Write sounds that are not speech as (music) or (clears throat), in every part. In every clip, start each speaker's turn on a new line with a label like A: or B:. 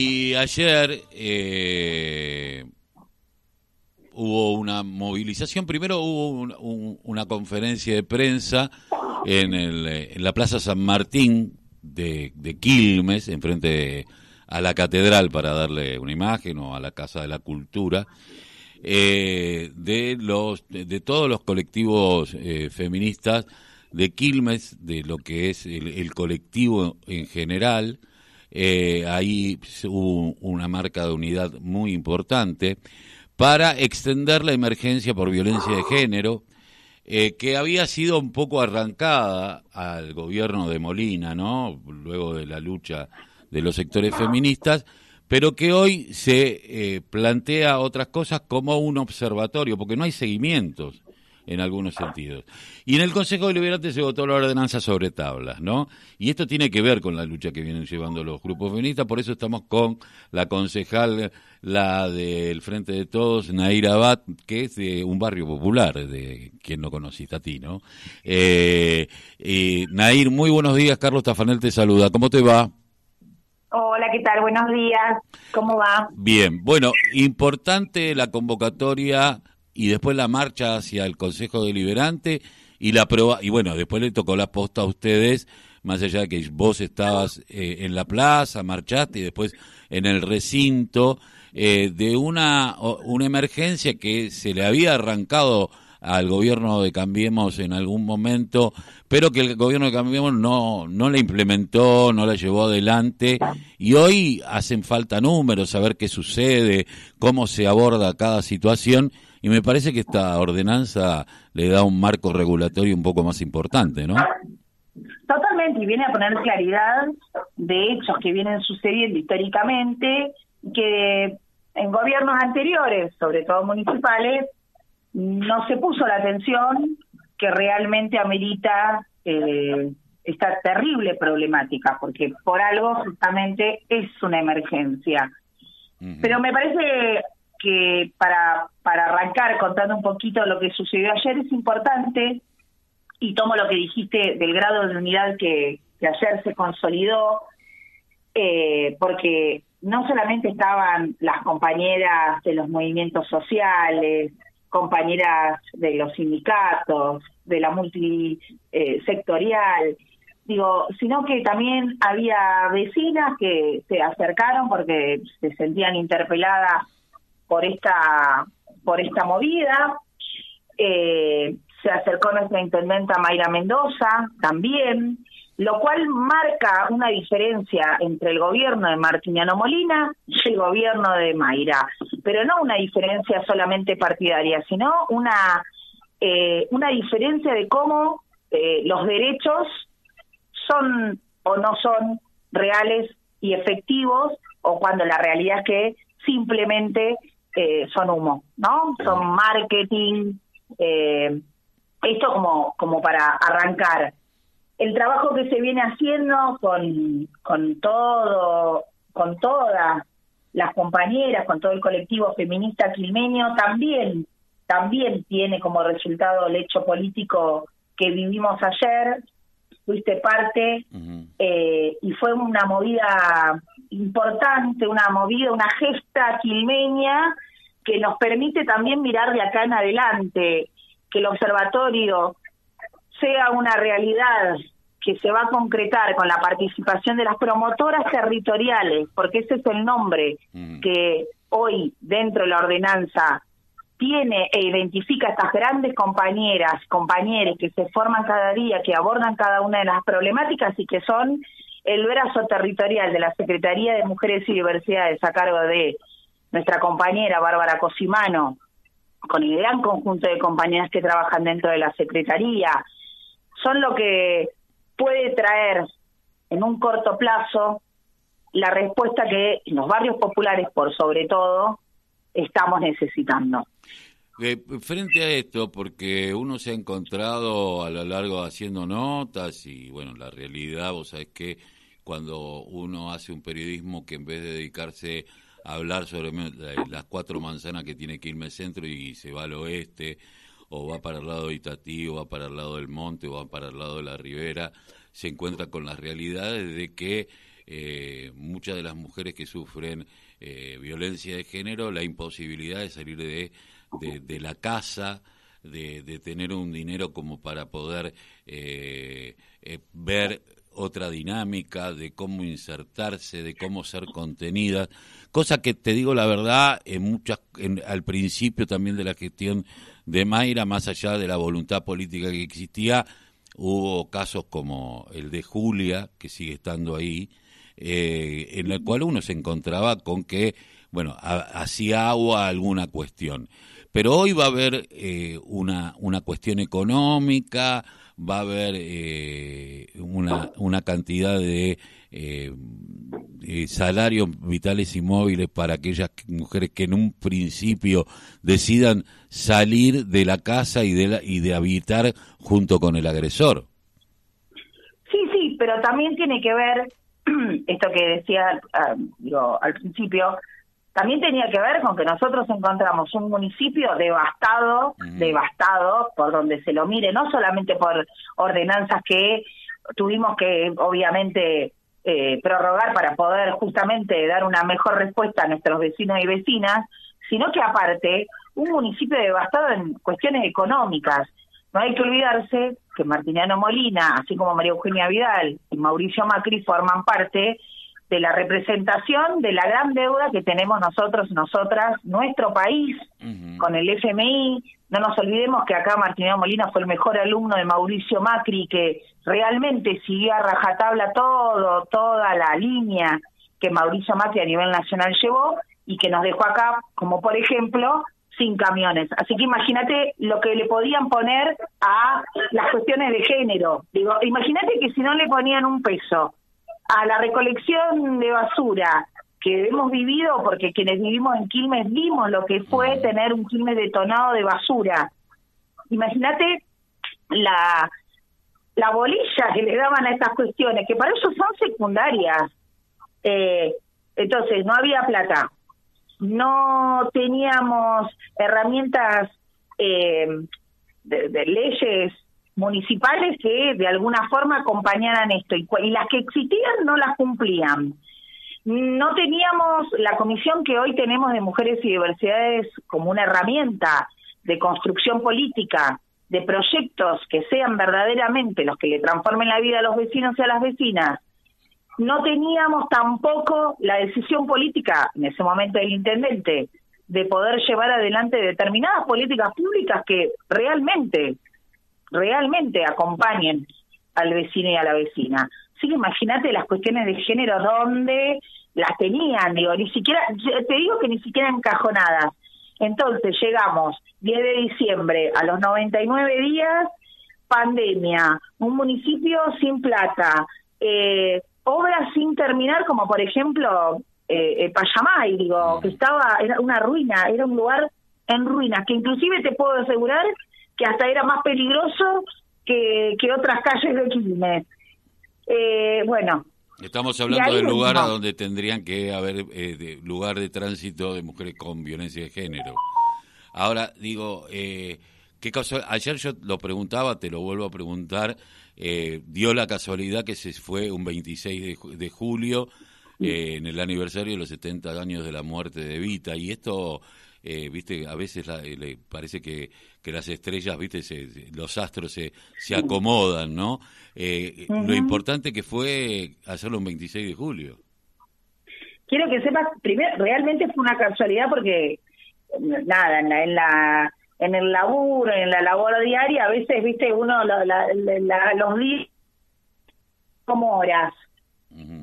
A: Y ayer eh, hubo una movilización, primero hubo una conferencia de prensa en, el, en, la Plaza San Martín de, Quilmes, enfrente a la catedral, para darle una imagen, o a la Casa de la Cultura, eh, de, los, de, todos los colectivos eh, feministas de Quilmes, de lo que es el colectivo en general, eh, ahí hubo una marca de unidad muy importante para extender la emergencia por violencia de género, eh, que había sido un poco arrancada al gobierno de Molina, ¿no? Luego de la lucha de los sectores feministas, pero que hoy se eh, plantea otras cosas como un observatorio, porque no hay seguimientos en algunos sentidos. Y en el Consejo Deliberante se votó la ordenanza sobre tablas, ¿no? Y esto tiene que ver con la lucha que vienen llevando los grupos feministas, por eso estamos con la concejal, la del Frente de Todos, Naira Abad, que es de un barrio popular, de quien no conociste a ti, ¿no? Eh, Nair, muy buenos días, Carlos Tafanel te saluda, ¿cómo te va?
B: Hola, ¿qué tal? Buenos días. ¿Cómo va?
A: Bien. Bueno, importante la convocatoria y después la marcha hacia el Consejo Deliberante y la prueba, y bueno, después le tocó la posta a ustedes, más allá de que vos estabas eh, en la plaza, marchaste y después en el recinto, eh, de una, una emergencia que se le había arrancado al gobierno de Cambiemos en algún momento, pero que el gobierno de Cambiemos no, no la implementó, no la llevó adelante, y hoy hacen falta números, saber qué sucede, cómo se aborda cada situación, y me parece que esta ordenanza le da un marco regulatorio un poco más importante, ¿no?
B: Totalmente, y viene a poner claridad de hechos que vienen sucediendo históricamente, que en gobiernos anteriores, sobre todo municipales, no se puso la atención que realmente amerita eh, esta terrible problemática, porque por algo justamente es una emergencia. Pero me parece que para, para arrancar contando un poquito lo que sucedió ayer es importante, y tomo lo que dijiste del grado de unidad que, ayer se consolidó, eh, porque no solamente estaban las compañeras de los movimientos sociales, compañeras de los sindicatos, de la multisectorial, digo, sino que también había vecinas que se acercaron porque se sentían interpeladas por esta por esta movida. Eh, se acercó nuestra intendenta Mayra Mendoza también, lo cual marca una diferencia entre el gobierno de Martiniano Molina y el gobierno de Mayra, pero no una diferencia solamente partidaria, sino una eh, una diferencia de cómo eh, los derechos son o no son reales y efectivos, o cuando la realidad es que simplemente eh, son humo, ¿no? Son marketing, eh, esto como, como para arrancar. El trabajo que se viene haciendo con, con todo, con todas las compañeras, con todo el colectivo feminista quilmeño, también, también tiene como resultado el hecho político que vivimos ayer, fuiste parte, eh, y fue una movida importante, una movida, una gesta quilmeña que nos permite también mirar de acá en adelante, que el observatorio sea una realidad que se va a concretar con la participación de las promotoras territoriales, porque ese es el nombre mm. que hoy dentro de la ordenanza tiene e identifica a estas grandes compañeras, compañeros que se forman cada día, que abordan cada una de las problemáticas y que son el brazo territorial de la Secretaría de Mujeres y Diversidades a cargo de nuestra compañera Bárbara Cosimano, con el gran conjunto de compañeras que trabajan dentro de la Secretaría, son lo que puede traer en un corto plazo la respuesta que en los barrios populares, por sobre todo, estamos necesitando.
A: Frente a esto, porque uno se ha encontrado a lo largo haciendo notas y bueno, la realidad, vos sabés que cuando uno hace un periodismo que en vez de dedicarse a hablar sobre las cuatro manzanas que tiene que irme al centro y se va al oeste, o va para el lado de Itatí, o va para el lado del monte, o va para el lado de la ribera, se encuentra con las realidades de que eh, muchas de las mujeres que sufren eh, violencia de género la imposibilidad de salir de, de, la casa, de, tener un dinero como para poder eh, ver otra dinámica, de cómo insertarse, de cómo ser contenida, cosa que te digo la verdad, en muchas, al principio también de la gestión de Mayra, más allá de la voluntad política que existía, hubo casos como el de Julia, que sigue estando ahí, eh, en el cual uno se encontraba con que, bueno, hacía agua alguna cuestión. Pero hoy va a haber eh, una, una cuestión económica, va a haber eh, una, una cantidad de eh, salarios vitales y móviles para aquellas mujeres que en un principio decidan salir de la casa y de, la, y de habitar junto con el agresor.
B: Sí, sí, pero también tiene que ver (clears throat) esto que decía ah, al principio, también tenía que ver con que nosotros encontramos un municipio devastado, devastado por donde se lo mire, no solamente por ordenanzas que tuvimos que obviamente eh, prorrogar para poder justamente dar una mejor respuesta a nuestros vecinos y vecinas, sino que aparte un municipio devastado en cuestiones económicas. No hay que olvidarse que Martiniano Molina, así como María Eugenia Vidal y Mauricio Macri forman parte de la representación de la gran deuda que tenemos nosotros, nosotras, nuestro país, con el FMI. No nos olvidemos que acá Martiniano Molina fue el mejor alumno de Mauricio Macri, que realmente siguió a rajatabla todo, toda la línea que Mauricio Macri a nivel nacional llevó y que nos dejó acá, como por ejemplo, sin camiones. Así que imagínate lo que le podían poner a las cuestiones de género. Digo, imagínate que si no le ponían un peso a la recolección de basura que hemos vivido, porque quienes vivimos en Quilmes vimos lo que fue tener un Quilmes detonado de basura. Imagínate la, la bolilla que le daban a estas cuestiones, que para ellos son secundarias. Eh, entonces, no había plata, no teníamos herramientas eh, de leyes municipales que de alguna forma acompañaran esto y, las que existían no las cumplían. No teníamos la comisión que hoy tenemos de mujeres y diversidades como una herramienta de construcción política, de proyectos que sean verdaderamente los que le transformen la vida a los vecinos y a las vecinas. No teníamos tampoco la decisión política en ese momento del intendente de poder llevar adelante determinadas políticas públicas que realmente realmente acompañen al vecino y a la vecina. Así que imagínate las cuestiones de género donde las tenían, digo, ni siquiera, te digo que ni siquiera encajonadas. Entonces llegamos 10 de diciembre a los 99 días, pandemia, un municipio sin plata, eh, obras sin terminar, como por ejemplo eh, eh, Payamay, digo, que estaba, era una ruina, era un lugar en ruinas, que inclusive te puedo asegurar que hasta era más peligroso que, que otras calles de Quilmes. Eh, bueno.
A: Estamos hablando del lugar a donde tendrían que haber eh, lugar de tránsito de mujeres con violencia de género. Ahora, digo, eh, ¿qué caso? Ayer yo lo preguntaba, te lo vuelvo a preguntar, eh, dio la casualidad que se fue un 26 de, de julio, en el aniversario de los 70 años de la muerte de Vita, y esto eh, viste, a veces eh, le parece que, que las estrellas, viste, los astros se, se acomodan, ¿no? Eh, lo importante que fue hacerlo un 26 de julio.
B: Quiero que sepas, primero, realmente fue una casualidad porque, nada, en la, en la en el laburo, en la labor diaria, a veces, viste, uno los días como horas.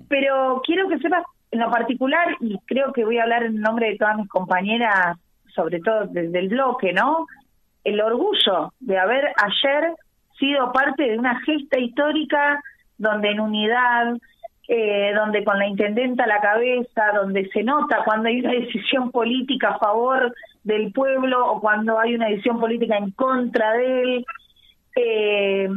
B: Pero quiero que sepas en lo particular, y creo que voy a hablar en nombre de todas mis compañeras sobre todo desde el bloque, ¿no? El orgullo de haber ayer sido parte de una gesta histórica donde en unidad, eh, donde con la intendenta a la cabeza, donde se nota cuando hay una decisión política a favor del pueblo o cuando hay una decisión política en contra de él. Eh,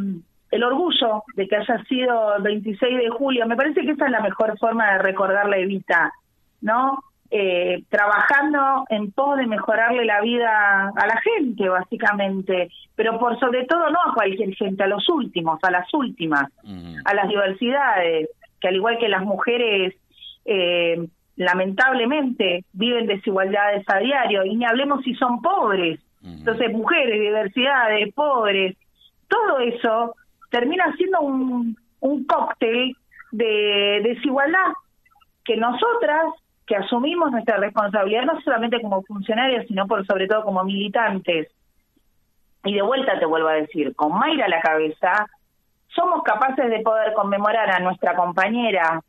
B: el orgullo de que haya sido el 26 de julio, me parece que esa es la mejor forma de recordar la Evita, ¿no? Eh, trabajando en pos de mejorarle la vida a la gente, básicamente, pero por sobre todo no a cualquier gente, a los últimos, a las últimas, a las diversidades. que al igual que las mujeres, eh, lamentablemente viven desigualdades a diario, y ni hablemos si son pobres. Entonces, mujeres, diversidades, pobres, todo eso termina siendo un, un cóctel de desigualdad que nosotras, que asumimos nuestra responsabilidad no solamente como funcionarias, sino por sobre todo como militantes, y de vuelta te vuelvo a decir, con Mayra a la cabeza, somos capaces de poder conmemorar a nuestra compañera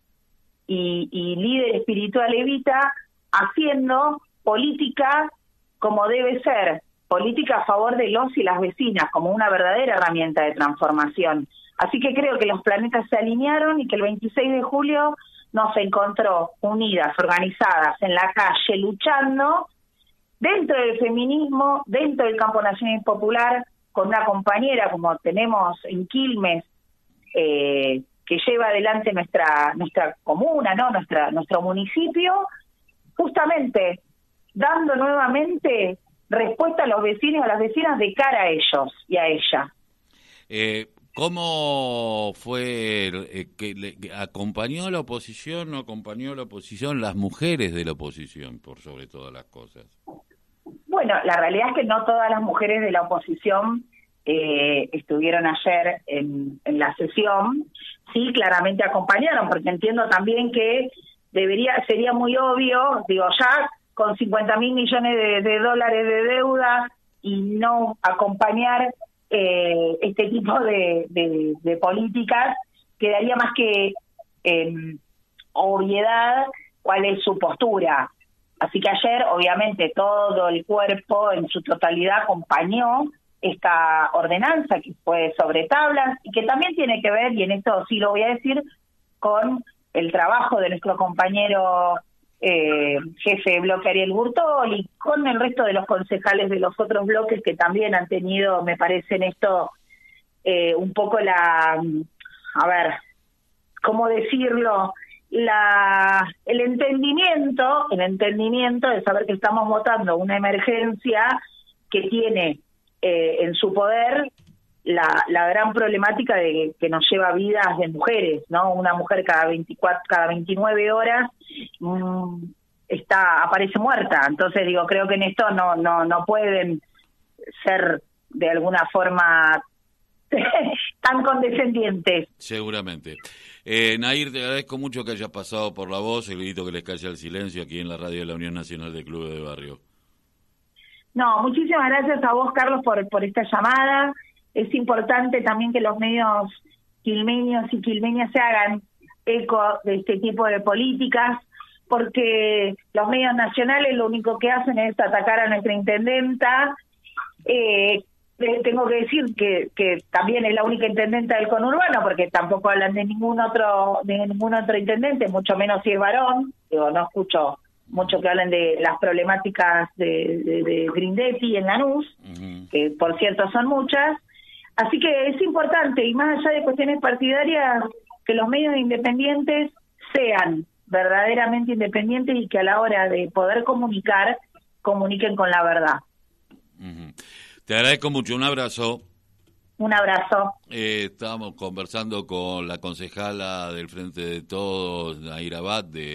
B: y, y líder espiritual Evita haciendo política como debe ser, política a favor de los y las vecinas, como una verdadera herramienta de transformación. Así que creo que los planetas se alinearon y que el 26 de julio nos encontró unidas, organizadas en la calle, luchando dentro del feminismo, dentro del campo nacional popular, con una compañera como tenemos en Quilmes, eh, que lleva adelante nuestra nuestra comuna, no nuestra nuestro municipio, justamente dando nuevamente respuesta a los vecinos y a las vecinas de cara a ellos y a ella.
A: Eh, ¿Cómo fue eh, que le, acompañó a la oposición, no acompañó a la oposición las mujeres de la oposición, por sobre todas las cosas?
B: Bueno, la realidad es que no todas las mujeres de la oposición eh, estuvieron ayer en, la sesión. Sí, claramente acompañaron, porque entiendo también que debería sería muy obvio, digo, ya con 50 mil millones de, dólares de deuda y no acompañar eh, este tipo de, políticas, quedaría más que eh, obviedad cuál es su postura. Así que ayer, obviamente, todo el cuerpo en su totalidad acompañó esta ordenanza que fue sobre tablas y que también tiene que ver, y en esto sí lo voy a decir, con el trabajo de nuestro compañero eh, jefe de bloque Ariel Burtol y con el resto de los concejales de los otros bloques que también han tenido, me parece en esto, eh, un poco la, a ver, ¿cómo decirlo? La, el entendimiento, el entendimiento de saber que estamos votando una emergencia que tiene eh, en su poder la, la gran problemática de que nos lleva vidas de mujeres, ¿no? Una mujer cada 24, cada 29 horas mm, está aparece muerta. Entonces digo, creo que en esto no no no pueden ser de alguna forma (laughs) tan condescendientes.
A: Seguramente. Eh, Nair, te agradezco mucho que hayas pasado por la voz, el grito que les calle al silencio aquí en la radio de la Unión Nacional de Clubes de Barrio.
B: No, muchísimas gracias a vos, Carlos, por, por esta llamada es importante también que los medios quilmeños y quilmeñas se hagan eco de este tipo de políticas, porque los medios nacionales lo único que hacen es atacar a nuestra intendenta. Eh, tengo que decir que, que también es la única intendenta del conurbano, porque tampoco hablan de ningún otro de ningún otro intendente, mucho menos si es varón. Digo, no escucho mucho que hablen de las problemáticas de, de, de Grindetti en Lanús, que por cierto son muchas. Así que es importante, y más allá de cuestiones partidarias, que los medios independientes sean verdaderamente independientes y que a la hora de poder comunicar, comuniquen con la verdad.
A: Te agradezco mucho, un abrazo.
B: Un abrazo.
A: Eh, estamos conversando con la concejala del Frente de Todos, Naira Abad, de